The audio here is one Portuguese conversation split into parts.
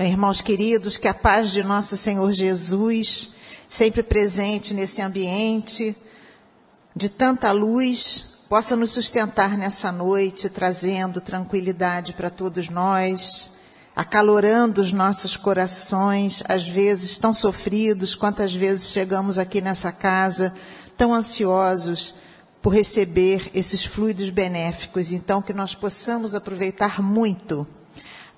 Irmãos queridos, que a paz de nosso Senhor Jesus, sempre presente nesse ambiente de tanta luz, possa nos sustentar nessa noite, trazendo tranquilidade para todos nós, acalorando os nossos corações, às vezes tão sofridos, quantas vezes chegamos aqui nessa casa tão ansiosos por receber esses fluidos benéficos, então que nós possamos aproveitar muito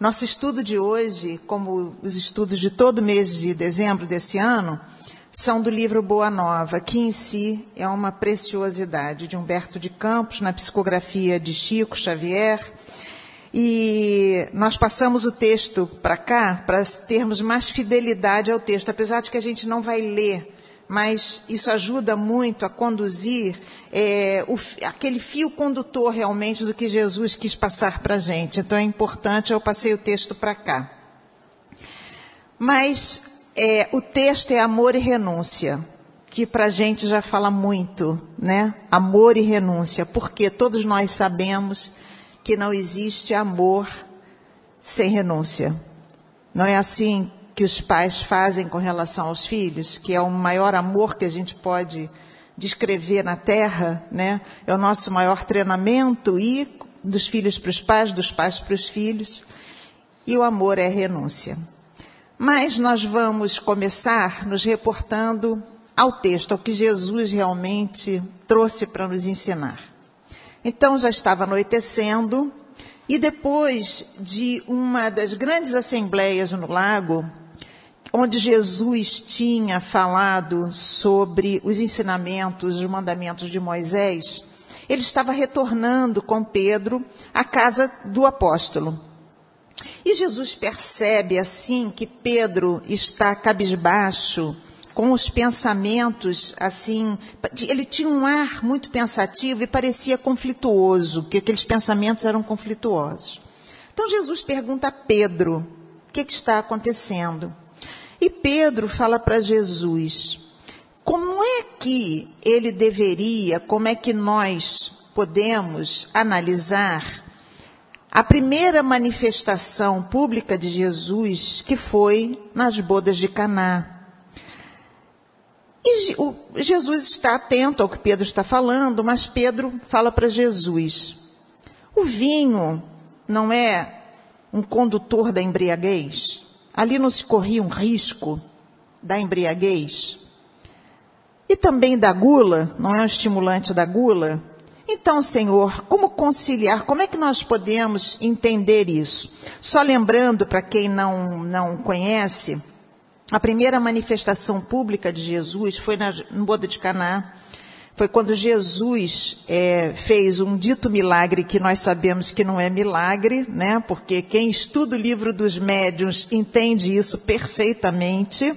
nosso estudo de hoje, como os estudos de todo mês de dezembro desse ano, são do livro Boa Nova, que em si é uma preciosidade de Humberto de Campos, na psicografia de Chico Xavier. E nós passamos o texto para cá para termos mais fidelidade ao texto, apesar de que a gente não vai ler mas isso ajuda muito a conduzir é, o, aquele fio condutor realmente do que Jesus quis passar para a gente. Então é importante, eu passei o texto para cá. Mas é, o texto é amor e renúncia, que para a gente já fala muito, né? Amor e renúncia, porque todos nós sabemos que não existe amor sem renúncia. Não é assim que os pais fazem com relação aos filhos, que é o maior amor que a gente pode descrever na Terra, né? É o nosso maior treinamento e dos filhos para os pais, dos pais para os filhos. E o amor é renúncia. Mas nós vamos começar nos reportando ao texto, ao que Jesus realmente trouxe para nos ensinar. Então já estava anoitecendo, e depois de uma das grandes assembleias no lago, onde Jesus tinha falado sobre os ensinamentos, os mandamentos de Moisés, ele estava retornando com Pedro à casa do apóstolo. E Jesus percebe assim que Pedro está cabisbaixo, com os pensamentos assim, ele tinha um ar muito pensativo e parecia conflituoso, que aqueles pensamentos eram conflituosos. Então Jesus pergunta a Pedro: o que, que está acontecendo? E Pedro fala para Jesus: como é que ele deveria, como é que nós podemos analisar a primeira manifestação pública de Jesus, que foi nas bodas de Caná? E Jesus está atento ao que Pedro está falando, mas Pedro fala para Jesus: o vinho não é um condutor da embriaguez? Ali não se corria um risco da embriaguez? E também da gula, não é um estimulante da gula? Então, Senhor, como conciliar? Como é que nós podemos entender isso? Só lembrando para quem não, não conhece, a primeira manifestação pública de Jesus foi na, no Boda de Caná, foi quando Jesus é, fez um dito milagre que nós sabemos que não é milagre, né? Porque quem estuda o livro dos médiuns entende isso perfeitamente.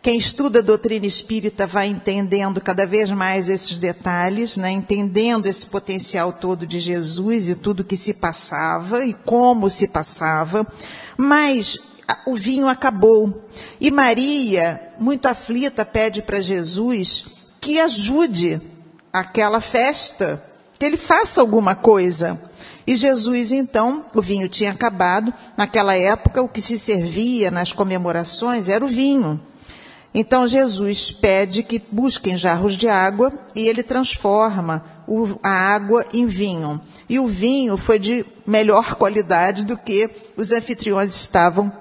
Quem estuda a doutrina espírita vai entendendo cada vez mais esses detalhes, né? entendendo esse potencial todo de Jesus e tudo que se passava e como se passava. Mas o vinho acabou. E Maria, muito aflita, pede para Jesus que ajude aquela festa, que ele faça alguma coisa. E Jesus, então, o vinho tinha acabado. Naquela época, o que se servia nas comemorações era o vinho. Então, Jesus pede que busquem jarros de água e ele transforma a água em vinho. E o vinho foi de melhor qualidade do que os anfitriões estavam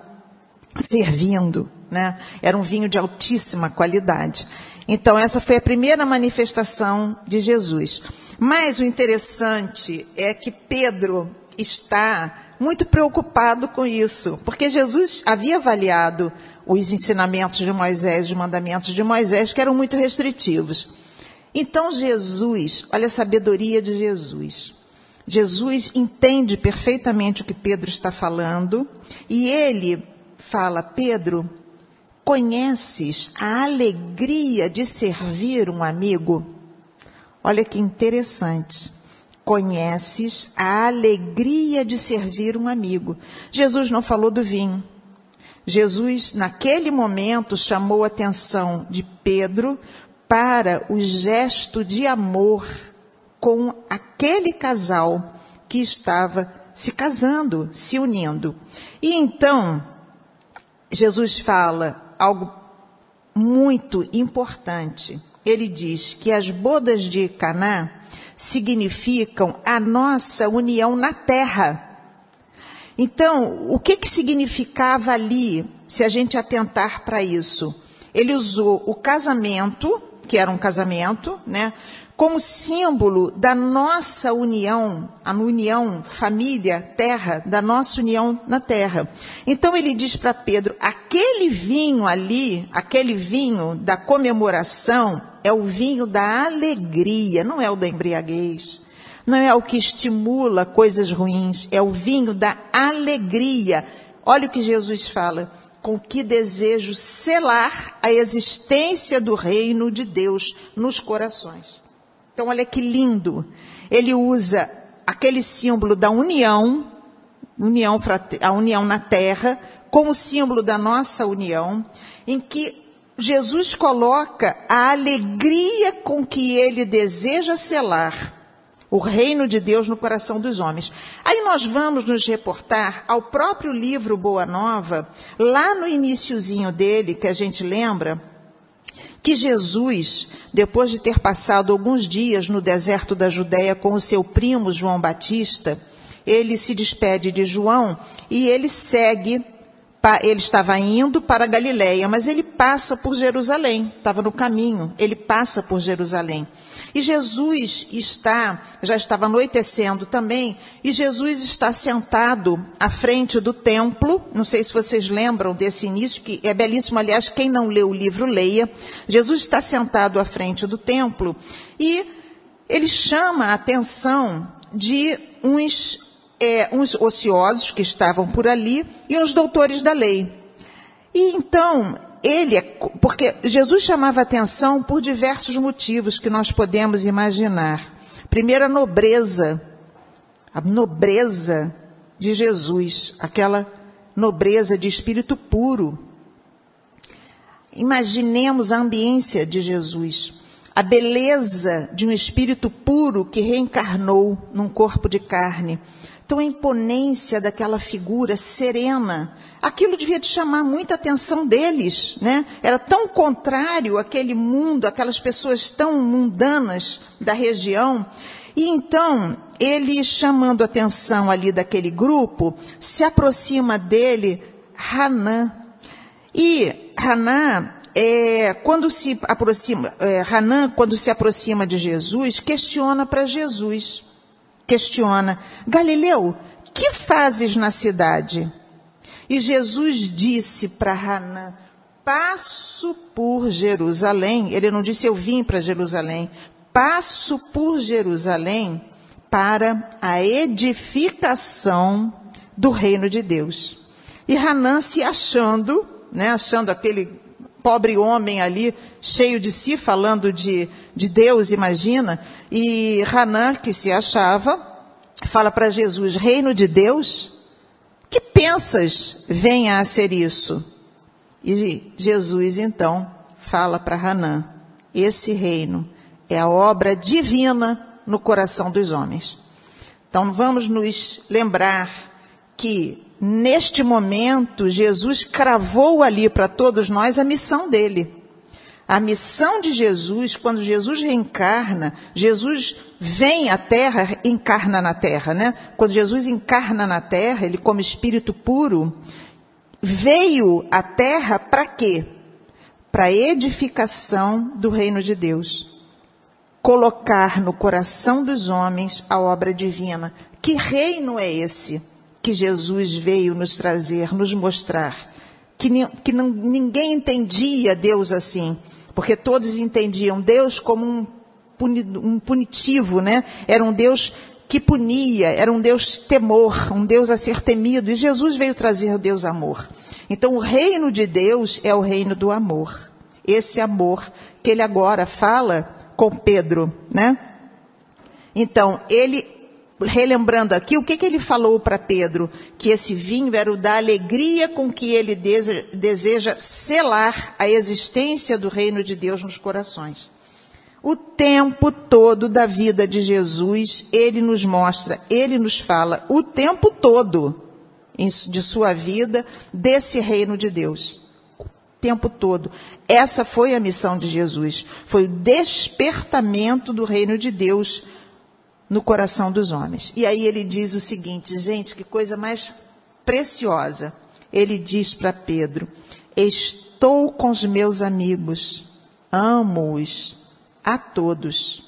servindo. Né? Era um vinho de altíssima qualidade. Então, essa foi a primeira manifestação de Jesus. Mas o interessante é que Pedro está muito preocupado com isso, porque Jesus havia avaliado os ensinamentos de Moisés, os mandamentos de Moisés, que eram muito restritivos. Então, Jesus, olha a sabedoria de Jesus. Jesus entende perfeitamente o que Pedro está falando e ele fala: Pedro, Conheces a alegria de servir um amigo? Olha que interessante. Conheces a alegria de servir um amigo. Jesus não falou do vinho. Jesus, naquele momento, chamou a atenção de Pedro para o gesto de amor com aquele casal que estava se casando, se unindo. E então, Jesus fala algo muito importante. Ele diz que as bodas de Caná significam a nossa união na terra. Então, o que, que significava ali, se a gente atentar para isso? Ele usou o casamento, que era um casamento, né, como símbolo da nossa união, a união família, terra, da nossa união na terra. Então ele diz para Pedro: aquele vinho ali, aquele vinho da comemoração, é o vinho da alegria, não é o da embriaguez. Não é o que estimula coisas ruins, é o vinho da alegria. Olha o que Jesus fala com que desejo selar a existência do reino de Deus nos corações. Então, olha que lindo. Ele usa aquele símbolo da união, união a união na terra, como símbolo da nossa união, em que Jesus coloca a alegria com que ele deseja selar o reino de Deus no coração dos homens. Aí nós vamos nos reportar ao próprio livro Boa Nova, lá no iníciozinho dele, que a gente lembra, que Jesus, depois de ter passado alguns dias no deserto da Judéia com o seu primo João Batista, ele se despede de João e ele segue, ele estava indo para Galiléia, mas ele passa por Jerusalém, estava no caminho, ele passa por Jerusalém. E Jesus está, já estava anoitecendo também, e Jesus está sentado à frente do templo. Não sei se vocês lembram desse início, que é belíssimo. Aliás, quem não leu o livro, leia. Jesus está sentado à frente do templo e ele chama a atenção de uns, é, uns ociosos que estavam por ali e uns doutores da lei. E então ele é, porque Jesus chamava atenção por diversos motivos que nós podemos imaginar. Primeiro, a nobreza, a nobreza de Jesus, aquela nobreza de espírito puro. Imaginemos a ambiência de Jesus, a beleza de um espírito puro que reencarnou num corpo de carne. Então, a imponência daquela figura serena, aquilo devia chamar muita atenção deles, né? Era tão contrário àquele mundo, aquelas pessoas tão mundanas da região. E então, ele chamando a atenção ali daquele grupo, se aproxima dele Hanã. E Hanã, é, quando se aproxima, é, quando se aproxima de Jesus, questiona para Jesus questiona: Galileu, que fazes na cidade? E Jesus disse para Hanã: Passo por Jerusalém. Ele não disse eu vim para Jerusalém. Passo por Jerusalém para a edificação do reino de Deus. E Hanã se achando, né, achando aquele pobre homem ali, cheio de si, falando de, de Deus, imagina. E Hanã, que se achava, fala para Jesus: Reino de Deus? Que pensas venha a ser isso? E Jesus então fala para Hanã: Esse reino é a obra divina no coração dos homens. Então vamos nos lembrar que neste momento Jesus cravou ali para todos nós a missão dele. A missão de Jesus, quando Jesus reencarna, Jesus vem à terra, encarna na terra, né? Quando Jesus encarna na terra, ele como espírito puro, veio à terra para quê? Para edificação do reino de Deus. Colocar no coração dos homens a obra divina. Que reino é esse que Jesus veio nos trazer, nos mostrar? Que, que não, ninguém entendia Deus assim porque todos entendiam Deus como um, um punitivo, né? Era um Deus que punia, era um Deus temor, um Deus a ser temido, e Jesus veio trazer o Deus amor. Então, o reino de Deus é o reino do amor. Esse amor que ele agora fala com Pedro, né? Então, ele relembrando aqui, o que, que ele falou para Pedro? Que esse vinho era o da alegria com que ele deseja selar a existência do reino de Deus nos corações. O tempo todo da vida de Jesus, ele nos mostra, ele nos fala, o tempo todo. de sua vida desse reino de Deus. O tempo todo. Essa foi a missão de Jesus. Foi o despertamento do reino de Deus no coração dos homens. E aí ele diz o seguinte, gente, que coisa mais preciosa. Ele diz para Pedro: Estou com os meus amigos, amo-os a todos.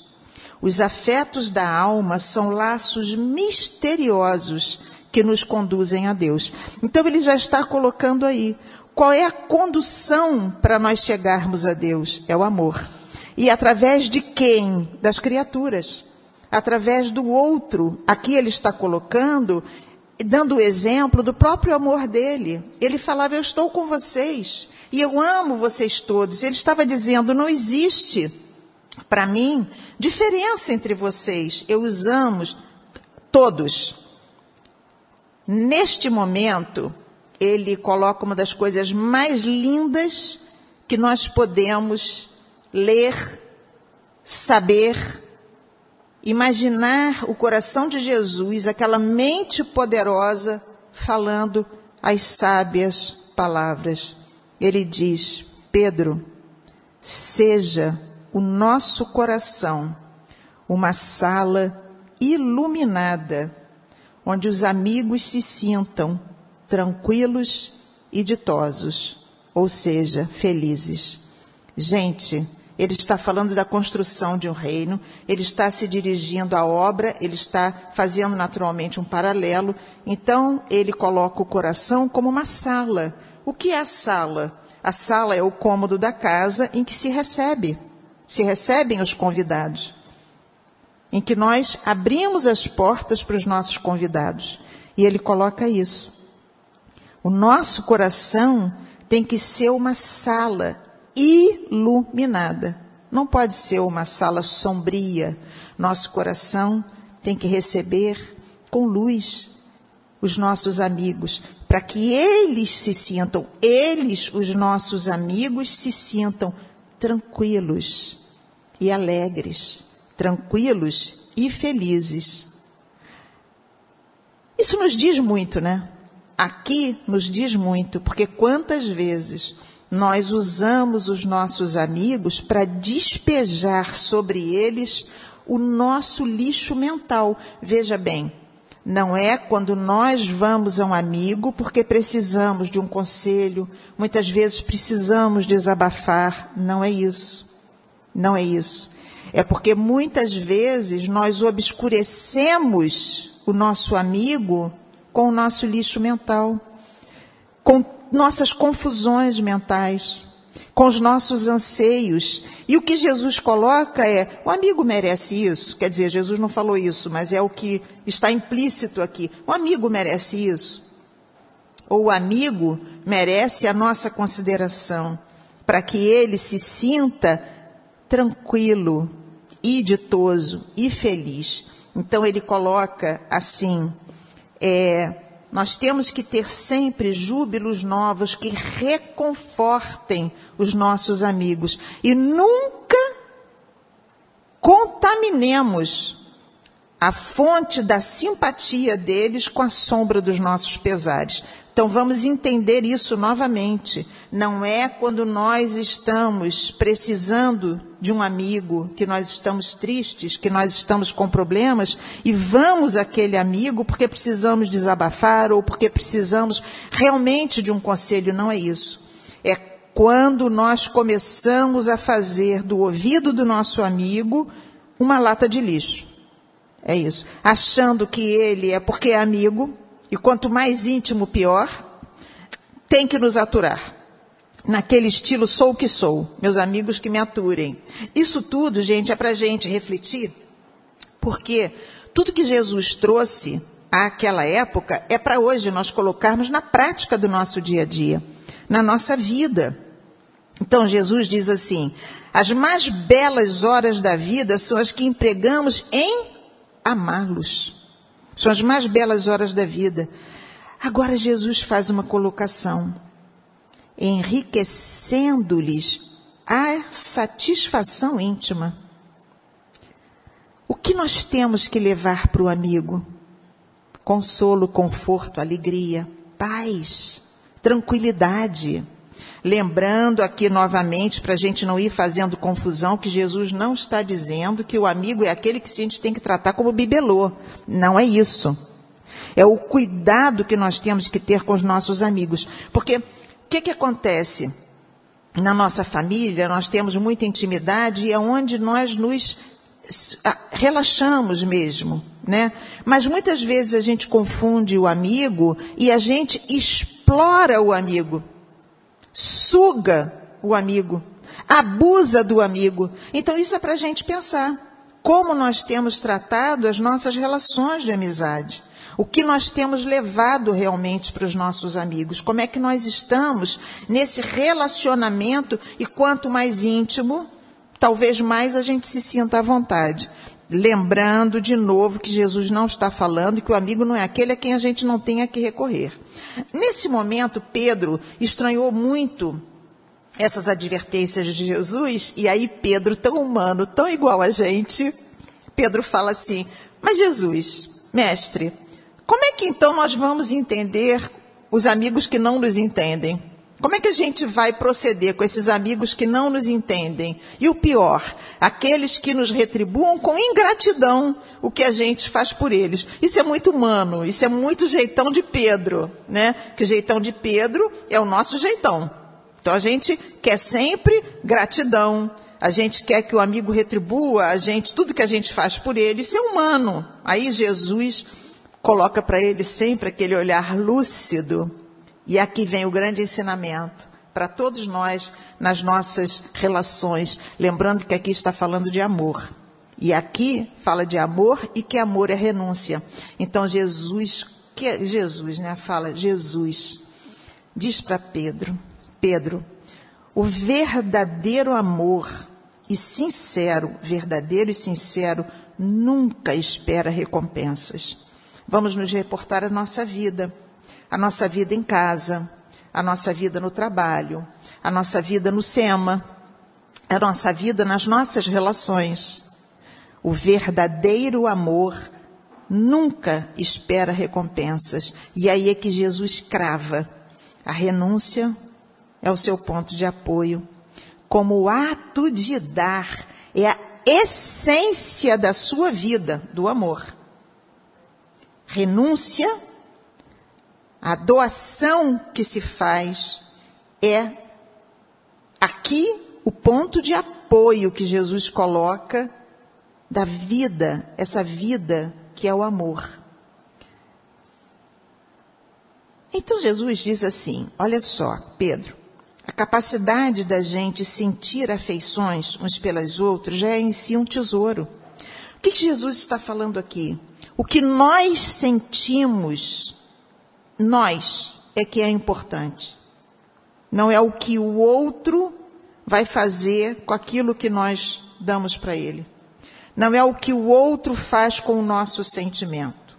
Os afetos da alma são laços misteriosos que nos conduzem a Deus. Então ele já está colocando aí qual é a condução para nós chegarmos a Deus? É o amor. E através de quem? Das criaturas. Através do outro. Aqui ele está colocando, dando o exemplo do próprio amor dele. Ele falava: Eu estou com vocês e eu amo vocês todos. Ele estava dizendo: Não existe para mim diferença entre vocês. Eu os amo todos. Neste momento, ele coloca uma das coisas mais lindas que nós podemos ler, saber, imaginar o coração de Jesus, aquela mente poderosa, falando as sábias palavras. Ele diz: Pedro, seja o nosso coração uma sala iluminada, onde os amigos se sintam tranquilos e ditosos, ou seja, felizes. Gente, ele está falando da construção de um reino, ele está se dirigindo à obra, ele está fazendo naturalmente um paralelo. Então, ele coloca o coração como uma sala. O que é a sala? A sala é o cômodo da casa em que se recebe se recebem os convidados, em que nós abrimos as portas para os nossos convidados. E ele coloca isso. O nosso coração tem que ser uma sala iluminada. Não pode ser uma sala sombria. Nosso coração tem que receber com luz os nossos amigos, para que eles se sintam, eles, os nossos amigos, se sintam tranquilos e alegres, tranquilos e felizes. Isso nos diz muito, né? Aqui nos diz muito, porque quantas vezes nós usamos os nossos amigos para despejar sobre eles o nosso lixo mental. Veja bem, não é quando nós vamos a um amigo porque precisamos de um conselho, muitas vezes precisamos desabafar, não é isso. Não é isso. É porque muitas vezes nós obscurecemos o nosso amigo com o nosso lixo mental, com nossas confusões mentais, com os nossos anseios. E o que Jesus coloca é: o amigo merece isso. Quer dizer, Jesus não falou isso, mas é o que está implícito aqui. O amigo merece isso. Ou o amigo merece a nossa consideração, para que ele se sinta tranquilo e ditoso e feliz. Então ele coloca assim: é, nós temos que ter sempre júbilos novos que reconfortem os nossos amigos e nunca contaminemos a fonte da simpatia deles com a sombra dos nossos pesares. Então vamos entender isso novamente. Não é quando nós estamos precisando de um amigo, que nós estamos tristes, que nós estamos com problemas e vamos àquele amigo porque precisamos desabafar ou porque precisamos realmente de um conselho. Não é isso. É quando nós começamos a fazer do ouvido do nosso amigo uma lata de lixo. É isso. Achando que ele é porque é amigo, e quanto mais íntimo, pior, tem que nos aturar. Naquele estilo, sou o que sou, meus amigos que me aturem. Isso tudo, gente, é para gente refletir, porque tudo que Jesus trouxe àquela época é para hoje nós colocarmos na prática do nosso dia a dia, na nossa vida. Então Jesus diz assim: as mais belas horas da vida são as que empregamos em amá-los. São as mais belas horas da vida. Agora Jesus faz uma colocação, enriquecendo-lhes a satisfação íntima. O que nós temos que levar para o amigo? Consolo, conforto, alegria. paz, tranquilidade. Lembrando aqui novamente, para a gente não ir fazendo confusão, que Jesus não está dizendo que o amigo é aquele que a gente tem que tratar como bibelô. Não é isso. É o cuidado que nós temos que ter com os nossos amigos. Porque o que, que acontece? Na nossa família, nós temos muita intimidade e é onde nós nos relaxamos mesmo, né? Mas muitas vezes a gente confunde o amigo e a gente explora o amigo, suga o amigo, abusa do amigo. Então isso é para a gente pensar como nós temos tratado as nossas relações de amizade. O que nós temos levado realmente para os nossos amigos? Como é que nós estamos nesse relacionamento e quanto mais íntimo, talvez mais a gente se sinta à vontade. Lembrando de novo que Jesus não está falando que o amigo não é aquele a quem a gente não tenha que recorrer. Nesse momento, Pedro estranhou muito essas advertências de Jesus, e aí Pedro, tão humano, tão igual a gente, Pedro fala assim: Mas Jesus, mestre, como é que então nós vamos entender os amigos que não nos entendem? Como é que a gente vai proceder com esses amigos que não nos entendem? E o pior, aqueles que nos retribuam com ingratidão o que a gente faz por eles. Isso é muito humano, isso é muito jeitão de Pedro, né? Que o jeitão de Pedro é o nosso jeitão. Então a gente quer sempre gratidão, a gente quer que o amigo retribua a gente, tudo que a gente faz por ele, isso é humano. Aí Jesus coloca para ele sempre aquele olhar lúcido e aqui vem o grande ensinamento para todos nós nas nossas relações, lembrando que aqui está falando de amor. E aqui fala de amor e que amor é renúncia. Então Jesus, que é Jesus, né, fala Jesus diz para Pedro, Pedro, o verdadeiro amor e sincero, verdadeiro e sincero, nunca espera recompensas. Vamos nos reportar a nossa vida a nossa vida em casa, a nossa vida no trabalho, a nossa vida no SEMA, a nossa vida nas nossas relações. O verdadeiro amor nunca espera recompensas. E aí é que Jesus crava. A renúncia é o seu ponto de apoio. Como o ato de dar é a essência da sua vida, do amor. Renúncia a doação que se faz é aqui o ponto de apoio que Jesus coloca da vida, essa vida que é o amor. Então Jesus diz assim: olha só, Pedro, a capacidade da gente sentir afeições uns pelas outras já é em si um tesouro. O que Jesus está falando aqui? O que nós sentimos nós é que é importante. Não é o que o outro vai fazer com aquilo que nós damos para ele. Não é o que o outro faz com o nosso sentimento.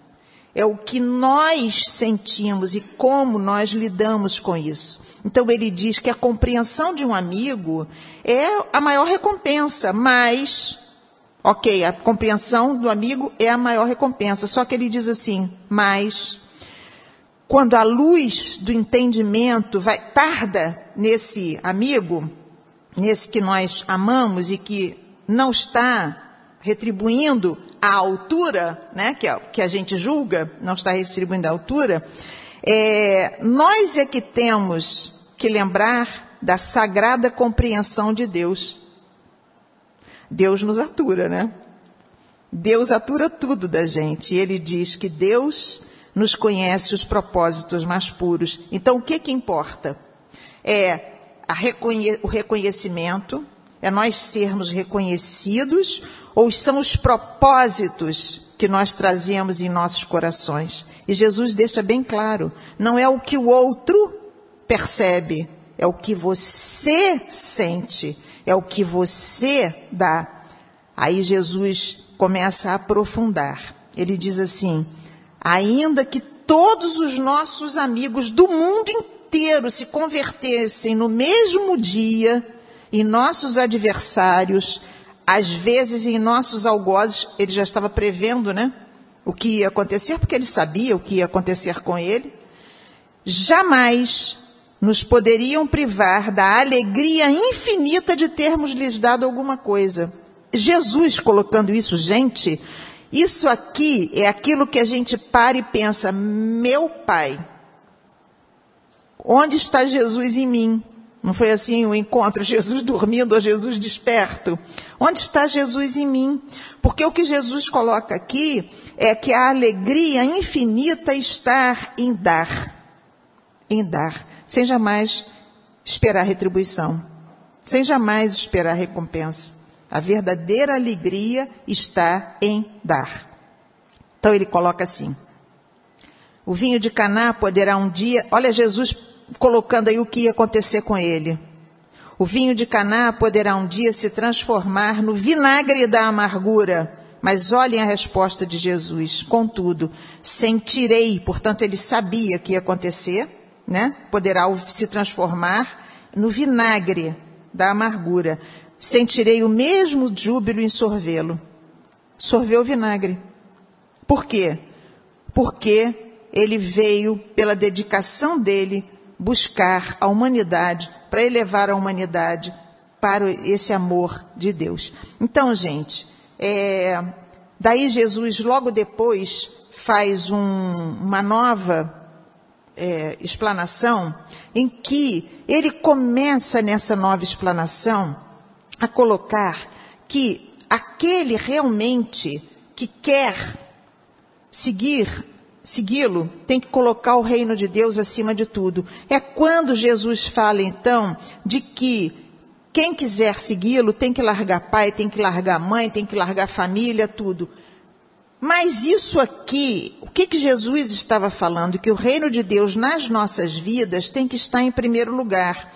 É o que nós sentimos e como nós lidamos com isso. Então ele diz que a compreensão de um amigo é a maior recompensa, mas, ok, a compreensão do amigo é a maior recompensa. Só que ele diz assim, mas quando a luz do entendimento vai, tarda nesse amigo, nesse que nós amamos e que não está retribuindo a altura, né, que, é, que a gente julga, não está retribuindo a altura, é, nós é que temos que lembrar da sagrada compreensão de Deus. Deus nos atura, né? Deus atura tudo da gente. Ele diz que Deus nos conhece os propósitos mais puros. Então, o que que importa? É reconhe o reconhecimento, é nós sermos reconhecidos, ou são os propósitos que nós trazemos em nossos corações? E Jesus deixa bem claro: não é o que o outro percebe, é o que você sente, é o que você dá. Aí Jesus começa a aprofundar. Ele diz assim: ainda que todos os nossos amigos do mundo inteiro se convertessem no mesmo dia em nossos adversários, às vezes em nossos algozes, ele já estava prevendo, né? O que ia acontecer, porque ele sabia o que ia acontecer com ele. jamais nos poderiam privar da alegria infinita de termos lhes dado alguma coisa. Jesus colocando isso, gente, isso aqui é aquilo que a gente para e pensa, meu pai, onde está Jesus em mim? Não foi assim o encontro, Jesus dormindo ou Jesus desperto? Onde está Jesus em mim? Porque o que Jesus coloca aqui é que a alegria infinita está em dar. Em dar sem jamais esperar retribuição, sem jamais esperar recompensa. A verdadeira alegria está em dar. Então ele coloca assim: o vinho de Caná poderá um dia, olha Jesus colocando aí o que ia acontecer com ele. O vinho de Caná poderá um dia se transformar no vinagre da amargura. Mas olhem a resposta de Jesus. Contudo, sentirei, portanto, ele sabia que ia acontecer né, poderá se transformar no vinagre da amargura. Sentirei o mesmo júbilo em sorvê-lo. Sorveu o vinagre. Por quê? Porque ele veio, pela dedicação dele, buscar a humanidade, para elevar a humanidade para esse amor de Deus. Então, gente, é, daí Jesus, logo depois, faz um, uma nova é, explanação, em que ele começa nessa nova explanação a colocar que aquele realmente que quer seguir, segui-lo, tem que colocar o reino de Deus acima de tudo. É quando Jesus fala então de que quem quiser segui-lo tem que largar pai, tem que largar mãe, tem que largar família, tudo. Mas isso aqui, o que, que Jesus estava falando? Que o reino de Deus nas nossas vidas tem que estar em primeiro lugar.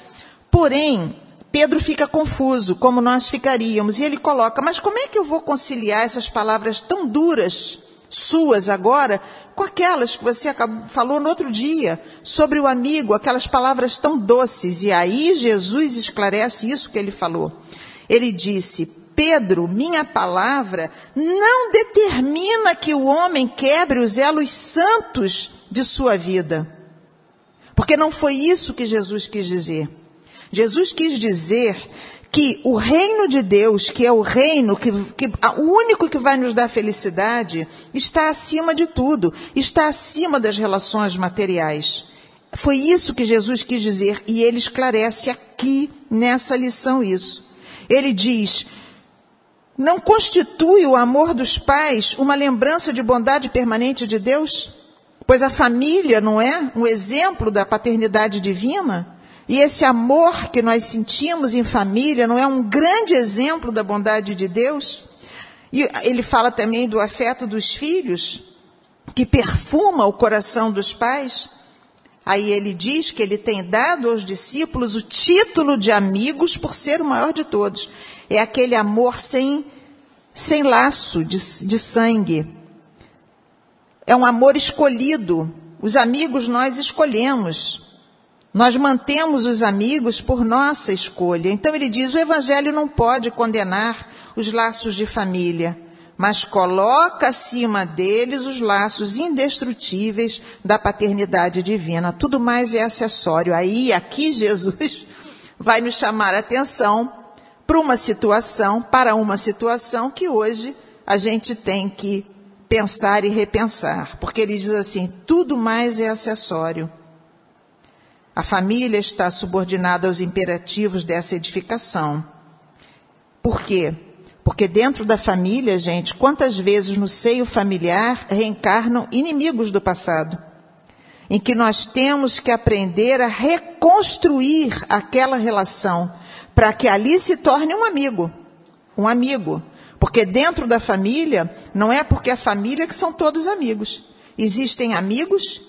Porém, Pedro fica confuso, como nós ficaríamos, e ele coloca: Mas como é que eu vou conciliar essas palavras tão duras, suas agora, com aquelas que você falou no outro dia, sobre o amigo, aquelas palavras tão doces? E aí Jesus esclarece isso que ele falou. Ele disse: Pedro, minha palavra, não determina que o homem quebre os elos santos de sua vida. Porque não foi isso que Jesus quis dizer. Jesus quis dizer que o reino de Deus, que é o reino, que, que o único que vai nos dar felicidade, está acima de tudo, está acima das relações materiais. Foi isso que Jesus quis dizer e ele esclarece aqui nessa lição isso. Ele diz: não constitui o amor dos pais uma lembrança de bondade permanente de Deus? Pois a família não é um exemplo da paternidade divina? E esse amor que nós sentimos em família não é um grande exemplo da bondade de Deus? E ele fala também do afeto dos filhos, que perfuma o coração dos pais. Aí ele diz que ele tem dado aos discípulos o título de amigos por ser o maior de todos. É aquele amor sem, sem laço de, de sangue. É um amor escolhido. Os amigos nós escolhemos. Nós mantemos os amigos por nossa escolha. Então ele diz: o Evangelho não pode condenar os laços de família mas coloca acima deles os laços indestrutíveis da paternidade divina. Tudo mais é acessório. Aí, aqui, Jesus vai nos chamar a atenção para uma situação, para uma situação que hoje a gente tem que pensar e repensar, porque ele diz assim: tudo mais é acessório. A família está subordinada aos imperativos dessa edificação. Por quê? Porque dentro da família, gente, quantas vezes no seio familiar reencarnam inimigos do passado, em que nós temos que aprender a reconstruir aquela relação para que ali se torne um amigo, um amigo. Porque dentro da família, não é porque a família que são todos amigos. Existem amigos,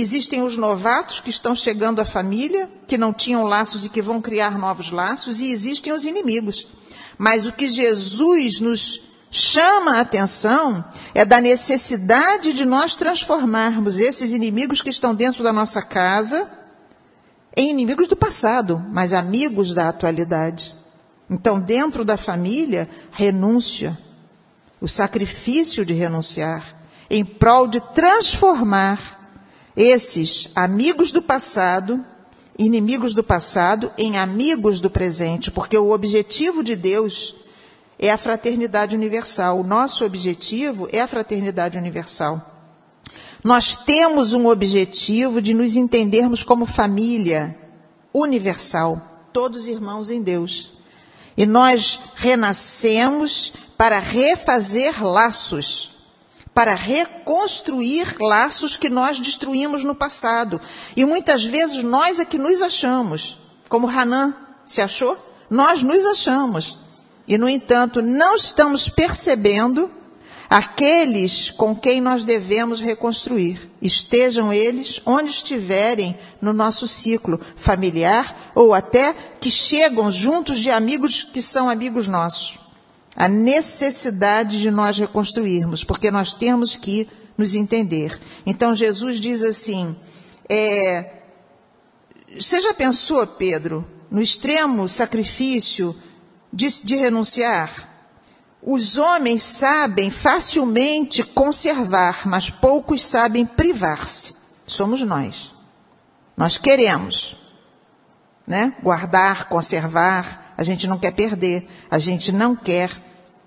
existem os novatos que estão chegando à família, que não tinham laços e que vão criar novos laços, e existem os inimigos. Mas o que Jesus nos chama a atenção é da necessidade de nós transformarmos esses inimigos que estão dentro da nossa casa em inimigos do passado, mas amigos da atualidade. Então, dentro da família, renúncia, o sacrifício de renunciar, em prol de transformar esses amigos do passado, inimigos do passado, em amigos do presente, porque o objetivo de Deus é a fraternidade universal. O nosso objetivo é a fraternidade universal. Nós temos um objetivo de nos entendermos como família universal, todos irmãos em Deus. E nós renascemos para refazer laços para reconstruir laços que nós destruímos no passado. E muitas vezes nós é que nos achamos, como Hanan se achou, nós nos achamos. E, no entanto, não estamos percebendo aqueles com quem nós devemos reconstruir. Estejam eles onde estiverem no nosso ciclo familiar ou até que chegam juntos de amigos que são amigos nossos a necessidade de nós reconstruirmos, porque nós temos que nos entender. Então Jesus diz assim: é, você já pensou, Pedro, no extremo sacrifício de, de renunciar? Os homens sabem facilmente conservar, mas poucos sabem privar-se. Somos nós. Nós queremos, né? Guardar, conservar. A gente não quer perder. A gente não quer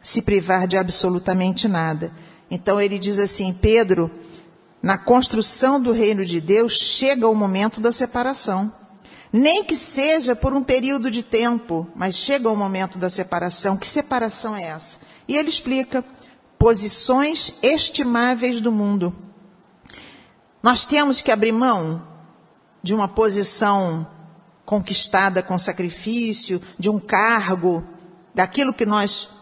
se privar de absolutamente nada. Então ele diz assim: Pedro, na construção do reino de Deus chega o momento da separação. Nem que seja por um período de tempo, mas chega o momento da separação. Que separação é essa? E ele explica: posições estimáveis do mundo. Nós temos que abrir mão de uma posição conquistada com sacrifício, de um cargo, daquilo que nós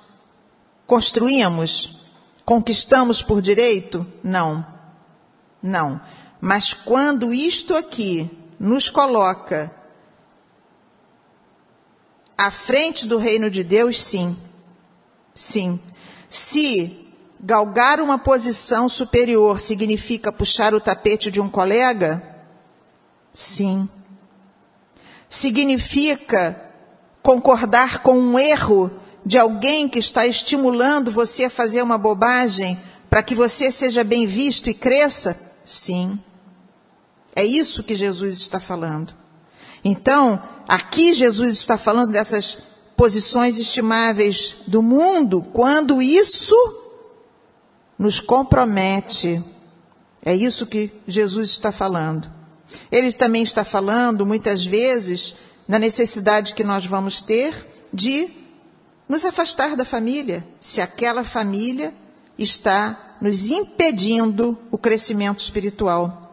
construímos? Conquistamos por direito? Não. Não. Mas quando isto aqui nos coloca à frente do reino de Deus, sim. Sim. Se galgar uma posição superior significa puxar o tapete de um colega, sim. Significa concordar com um erro de alguém que está estimulando você a fazer uma bobagem para que você seja bem visto e cresça? Sim. É isso que Jesus está falando. Então, aqui Jesus está falando dessas posições estimáveis do mundo, quando isso nos compromete. É isso que Jesus está falando. Ele também está falando, muitas vezes, na necessidade que nós vamos ter de nos afastar da família, se aquela família está nos impedindo o crescimento espiritual.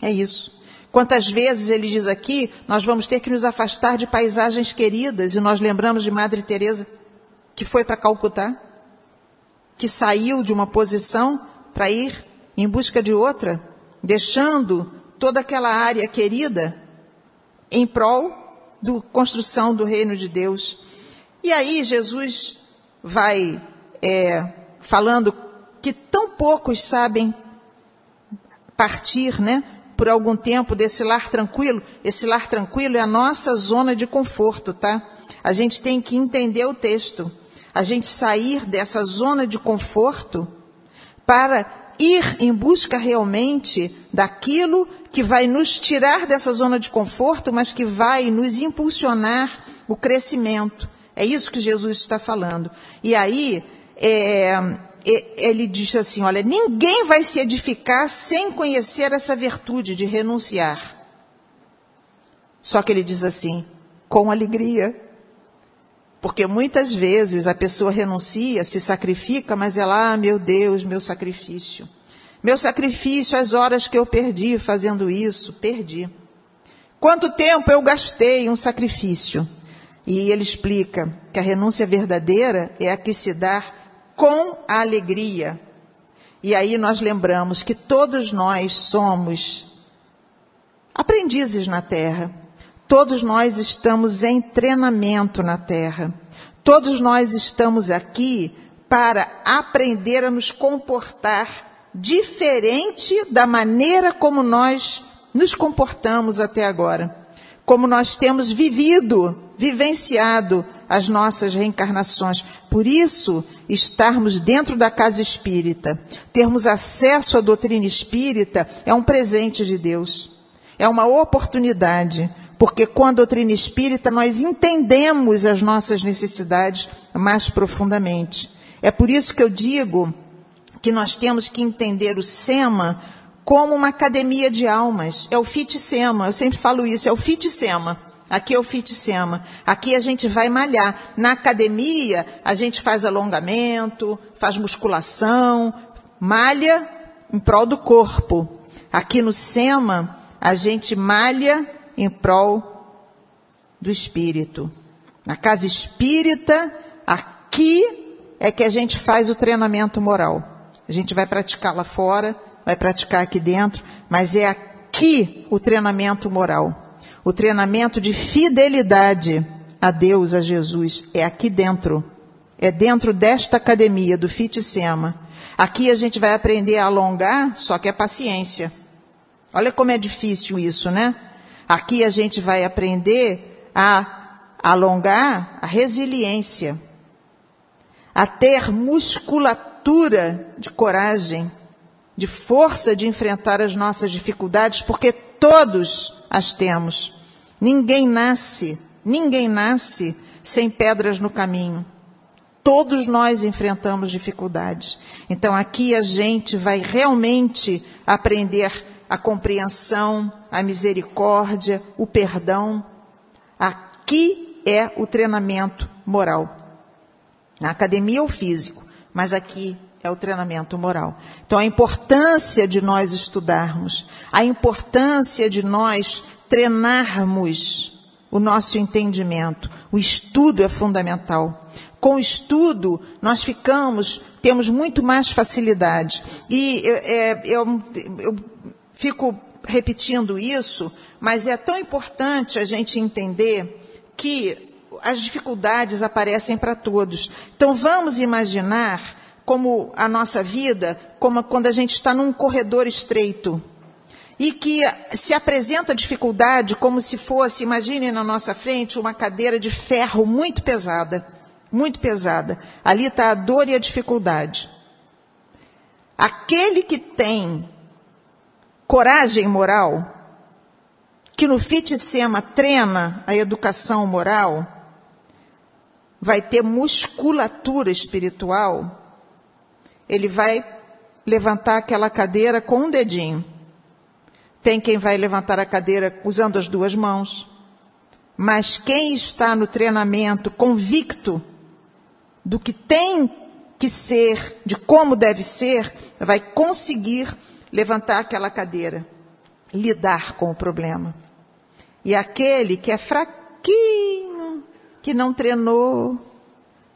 É isso. Quantas vezes ele diz aqui, nós vamos ter que nos afastar de paisagens queridas, e nós lembramos de Madre Teresa, que foi para Calcutá, que saiu de uma posição para ir em busca de outra, deixando toda aquela área querida em prol da construção do reino de Deus. E aí Jesus vai é, falando que tão poucos sabem partir, né? Por algum tempo desse lar tranquilo. Esse lar tranquilo é a nossa zona de conforto, tá? A gente tem que entender o texto. A gente sair dessa zona de conforto para ir em busca realmente daquilo que vai nos tirar dessa zona de conforto, mas que vai nos impulsionar o crescimento. É isso que Jesus está falando. E aí, é, é, ele diz assim: olha, ninguém vai se edificar sem conhecer essa virtude de renunciar. Só que ele diz assim, com alegria. Porque muitas vezes a pessoa renuncia, se sacrifica, mas ela, ah, meu Deus, meu sacrifício. Meu sacrifício, as horas que eu perdi fazendo isso, perdi. Quanto tempo eu gastei um sacrifício? E ele explica que a renúncia verdadeira é a que se dá com a alegria. E aí nós lembramos que todos nós somos aprendizes na terra. Todos nós estamos em treinamento na terra. Todos nós estamos aqui para aprender a nos comportar diferente da maneira como nós nos comportamos até agora. Como nós temos vivido vivenciado as nossas reencarnações. Por isso, estarmos dentro da casa espírita, termos acesso à doutrina espírita, é um presente de Deus. É uma oportunidade, porque com a doutrina espírita nós entendemos as nossas necessidades mais profundamente. É por isso que eu digo que nós temos que entender o SEMA como uma academia de almas. É o FIT-SEMA, eu sempre falo isso, é o FIT-SEMA. Aqui é o FIT-SEMA. Aqui a gente vai malhar. Na academia, a gente faz alongamento, faz musculação, malha em prol do corpo. Aqui no SEMA, a gente malha em prol do espírito. Na casa espírita, aqui é que a gente faz o treinamento moral. A gente vai praticar lá fora, vai praticar aqui dentro, mas é aqui o treinamento moral. O treinamento de fidelidade a Deus, a Jesus, é aqui dentro. É dentro desta academia do Fitsema. Aqui a gente vai aprender a alongar, só que é paciência. Olha como é difícil isso, né? Aqui a gente vai aprender a alongar a resiliência, a ter musculatura de coragem, de força de enfrentar as nossas dificuldades, porque todos as temos. Ninguém nasce, ninguém nasce sem pedras no caminho. Todos nós enfrentamos dificuldades. Então aqui a gente vai realmente aprender a compreensão, a misericórdia, o perdão. Aqui é o treinamento moral. Na academia é o físico, mas aqui é o treinamento moral. Então a importância de nós estudarmos, a importância de nós treinarmos o nosso entendimento. O estudo é fundamental. Com o estudo, nós ficamos, temos muito mais facilidade. E é, eu, eu fico repetindo isso, mas é tão importante a gente entender que as dificuldades aparecem para todos. Então vamos imaginar como a nossa vida, como quando a gente está num corredor estreito e que se apresenta dificuldade como se fosse, imagine na nossa frente, uma cadeira de ferro muito pesada, muito pesada. Ali está a dor e a dificuldade. Aquele que tem coragem moral, que no FITSEMA treina a educação moral, vai ter musculatura espiritual, ele vai levantar aquela cadeira com um dedinho tem quem vai levantar a cadeira usando as duas mãos. Mas quem está no treinamento convicto do que tem que ser, de como deve ser, vai conseguir levantar aquela cadeira, lidar com o problema. E aquele que é fraquinho, que não treinou,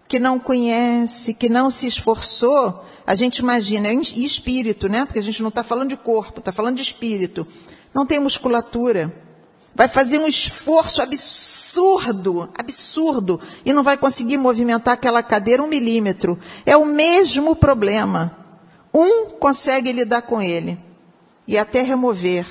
que não conhece, que não se esforçou, a gente imagina, e espírito, né? Porque a gente não está falando de corpo, está falando de espírito. Não tem musculatura. Vai fazer um esforço absurdo, absurdo, e não vai conseguir movimentar aquela cadeira um milímetro. É o mesmo problema. Um consegue lidar com ele e até remover,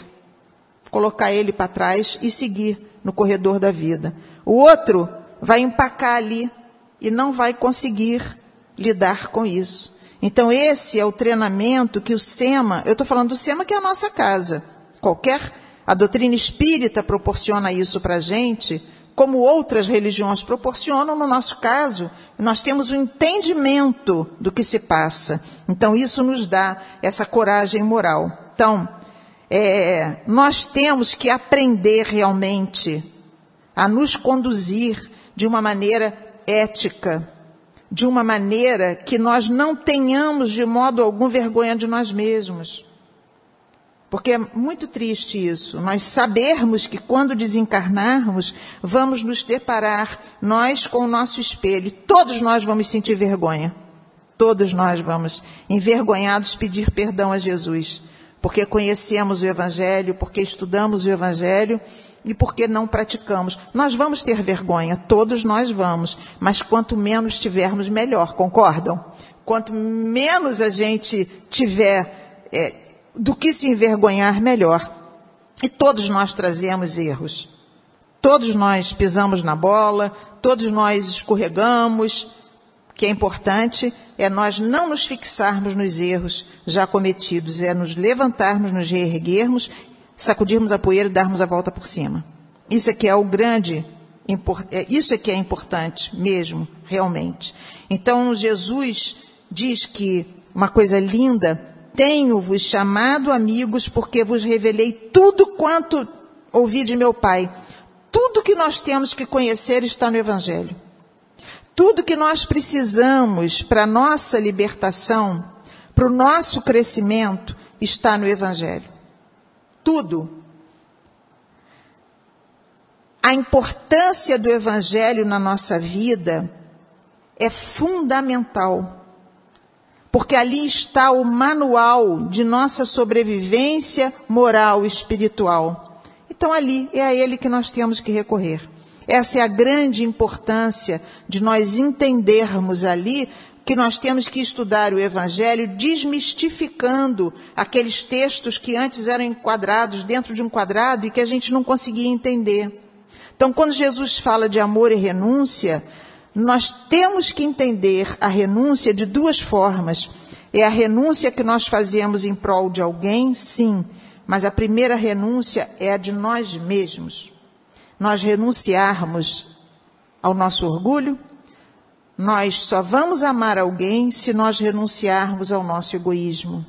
colocar ele para trás e seguir no corredor da vida. O outro vai empacar ali e não vai conseguir lidar com isso. Então, esse é o treinamento que o SEMA, eu estou falando do SEMA que é a nossa casa. Qualquer, a doutrina espírita proporciona isso para a gente, como outras religiões proporcionam, no nosso caso, nós temos o um entendimento do que se passa. Então, isso nos dá essa coragem moral. Então, é, nós temos que aprender realmente a nos conduzir de uma maneira ética, de uma maneira que nós não tenhamos de modo algum vergonha de nós mesmos. Porque é muito triste isso, nós sabermos que quando desencarnarmos, vamos nos deparar, nós com o nosso espelho, todos nós vamos sentir vergonha. Todos nós vamos, envergonhados, pedir perdão a Jesus. Porque conhecemos o Evangelho, porque estudamos o Evangelho e porque não praticamos. Nós vamos ter vergonha, todos nós vamos, mas quanto menos tivermos, melhor, concordam? Quanto menos a gente tiver é, do que se envergonhar, melhor. E todos nós trazemos erros. Todos nós pisamos na bola, todos nós escorregamos. O que é importante é nós não nos fixarmos nos erros já cometidos, é nos levantarmos, nos reerguermos, sacudirmos a poeira e darmos a volta por cima. Isso é que é o grande, é, isso é que é importante mesmo, realmente. Então Jesus diz que uma coisa linda, tenho-vos chamado amigos porque vos revelei tudo quanto ouvi de meu Pai. Tudo que nós temos que conhecer está no Evangelho. Tudo que nós precisamos para nossa libertação, para o nosso crescimento, está no Evangelho. Tudo. A importância do Evangelho na nossa vida é fundamental. Porque ali está o manual de nossa sobrevivência moral e espiritual. Então, ali é a ele que nós temos que recorrer. Essa é a grande importância de nós entendermos ali que nós temos que estudar o Evangelho desmistificando aqueles textos que antes eram enquadrados dentro de um quadrado e que a gente não conseguia entender. Então, quando Jesus fala de amor e renúncia, nós temos que entender a renúncia de duas formas. É a renúncia que nós fazemos em prol de alguém, sim, mas a primeira renúncia é a de nós mesmos. Nós renunciarmos ao nosso orgulho, nós só vamos amar alguém se nós renunciarmos ao nosso egoísmo.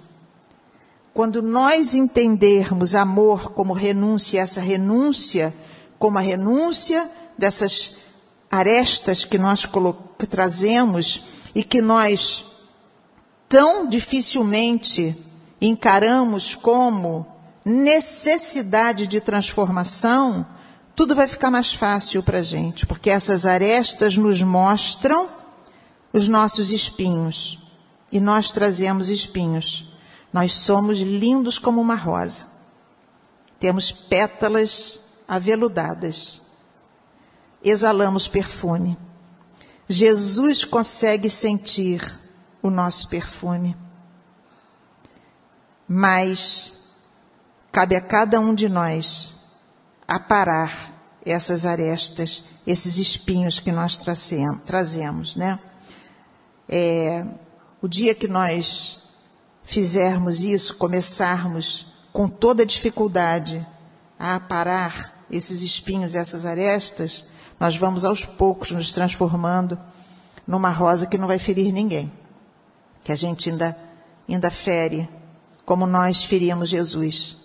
Quando nós entendermos amor como renúncia, essa renúncia como a renúncia dessas arestas que nós que trazemos e que nós tão dificilmente encaramos como necessidade de transformação, tudo vai ficar mais fácil para a gente, porque essas arestas nos mostram os nossos espinhos. E nós trazemos espinhos. Nós somos lindos como uma rosa. Temos pétalas aveludadas. Exalamos perfume. Jesus consegue sentir o nosso perfume. Mas Cabe a cada um de nós aparar essas arestas, esses espinhos que nós trazemos, né? É, o dia que nós fizermos isso, começarmos com toda dificuldade a aparar esses espinhos, essas arestas, nós vamos aos poucos nos transformando numa rosa que não vai ferir ninguém. Que a gente ainda, ainda fere como nós feríamos Jesus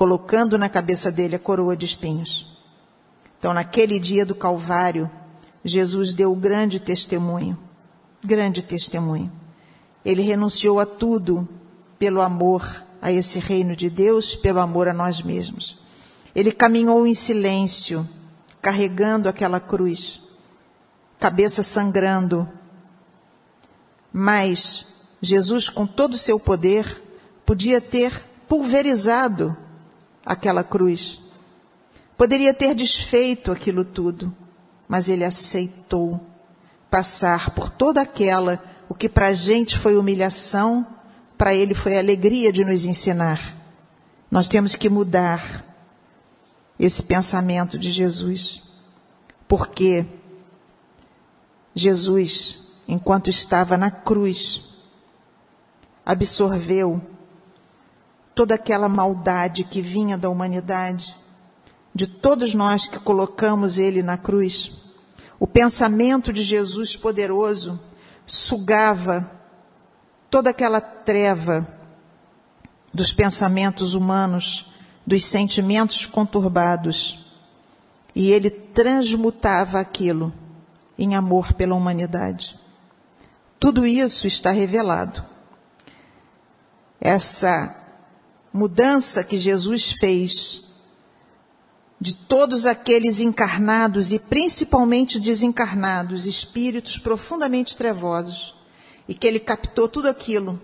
colocando na cabeça dele a coroa de espinhos. Então, naquele dia do Calvário, Jesus deu grande testemunho, grande testemunho. Ele renunciou a tudo pelo amor a esse reino de Deus, pelo amor a nós mesmos. Ele caminhou em silêncio, carregando aquela cruz, cabeça sangrando. Mas Jesus, com todo o seu poder, podia ter pulverizado aquela cruz. Poderia ter desfeito aquilo tudo, mas ele aceitou passar por toda aquela, o que para a gente foi humilhação, para ele foi alegria de nos ensinar. Nós temos que mudar esse pensamento de Jesus, porque Jesus, enquanto estava na cruz, absorveu toda aquela maldade que vinha da humanidade, de todos nós que colocamos ele na cruz. O pensamento de Jesus poderoso sugava toda aquela treva dos pensamentos humanos, dos sentimentos conturbados, e ele transmutava aquilo em amor pela humanidade. Tudo isso está revelado. Essa mudança que Jesus fez de todos aqueles encarnados e principalmente desencarnados, espíritos profundamente trevosos, e que ele captou tudo aquilo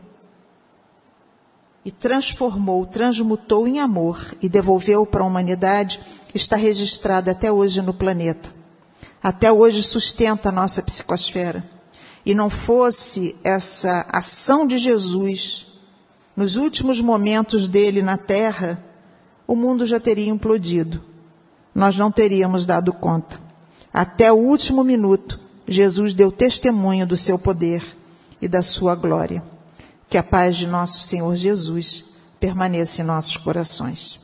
e transformou, transmutou em amor e devolveu para a humanidade, está registrado até hoje no planeta. Até hoje sustenta a nossa psicosfera. E não fosse essa ação de Jesus nos últimos momentos dele na terra, o mundo já teria implodido. Nós não teríamos dado conta. Até o último minuto, Jesus deu testemunho do seu poder e da sua glória. Que a paz de nosso Senhor Jesus permaneça em nossos corações.